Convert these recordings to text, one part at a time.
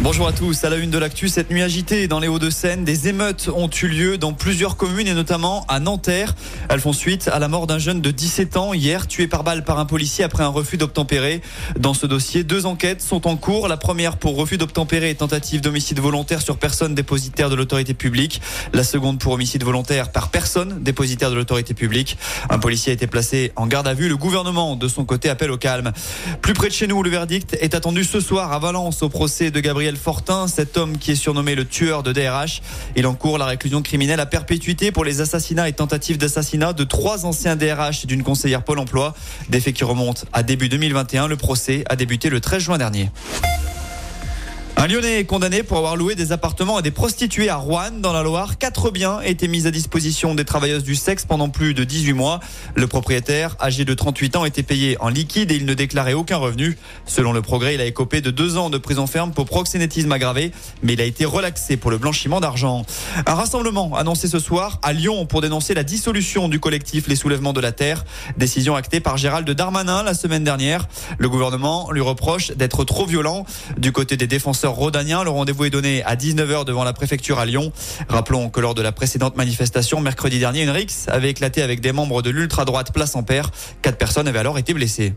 Bonjour à tous. À la une de l'actu, cette nuit agitée dans les Hauts-de-Seine, des émeutes ont eu lieu dans plusieurs communes et notamment à Nanterre. Elles font suite à la mort d'un jeune de 17 ans hier, tué par balle par un policier après un refus d'obtempérer. Dans ce dossier, deux enquêtes sont en cours. La première pour refus d'obtempérer et tentative d'homicide volontaire sur personne dépositaire de l'autorité publique. La seconde pour homicide volontaire par personne dépositaire de l'autorité publique. Un policier a été placé en garde à vue. Le gouvernement, de son côté, appelle au calme. Plus près de chez nous, le verdict est attendu ce soir à Valence au procès de Gabriel Fortin, cet homme qui est surnommé le tueur de DRH. Il encourt la réclusion criminelle à perpétuité pour les assassinats et tentatives d'assassinat de trois anciens DRH et d'une conseillère Pôle emploi. Des faits qui remontent à début 2021. Le procès a débuté le 13 juin dernier. Un Lyonnais est condamné pour avoir loué des appartements à des prostituées à Rouen, dans la Loire. Quatre biens étaient mis à disposition des travailleuses du sexe pendant plus de 18 mois. Le propriétaire, âgé de 38 ans, était payé en liquide et il ne déclarait aucun revenu. Selon le progrès, il a écopé de deux ans de prison ferme pour proxénétisme aggravé, mais il a été relaxé pour le blanchiment d'argent. Un rassemblement annoncé ce soir à Lyon pour dénoncer la dissolution du collectif Les Soulèvements de la Terre. Décision actée par Gérald Darmanin la semaine dernière. Le gouvernement lui reproche d'être trop violent. Du côté des défenseurs Rodanien. Le rendez-vous est donné à 19h devant la préfecture à Lyon. Rappelons que lors de la précédente manifestation, mercredi dernier, une rixe avait éclaté avec des membres de l'ultra-droite Place Ampère. Quatre personnes avaient alors été blessées.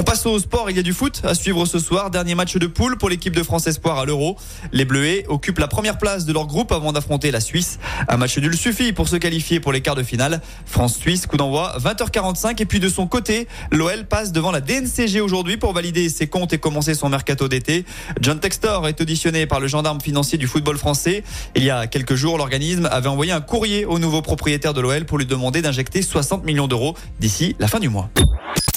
On passe au sport, il y a du foot à suivre ce soir. Dernier match de poule pour l'équipe de France Espoir à l'Euro. Les Bleuets occupent la première place de leur groupe avant d'affronter la Suisse. Un match nul suffit pour se qualifier pour les quarts de finale. France-Suisse, coup d'envoi 20h45. Et puis de son côté, l'OL passe devant la DNCG aujourd'hui pour valider ses comptes et commencer son mercato d'été. John Textor est auditionné par le gendarme financier du football français. Il y a quelques jours, l'organisme avait envoyé un courrier au nouveau propriétaire de l'OL pour lui demander d'injecter 60 millions d'euros d'ici la fin du mois.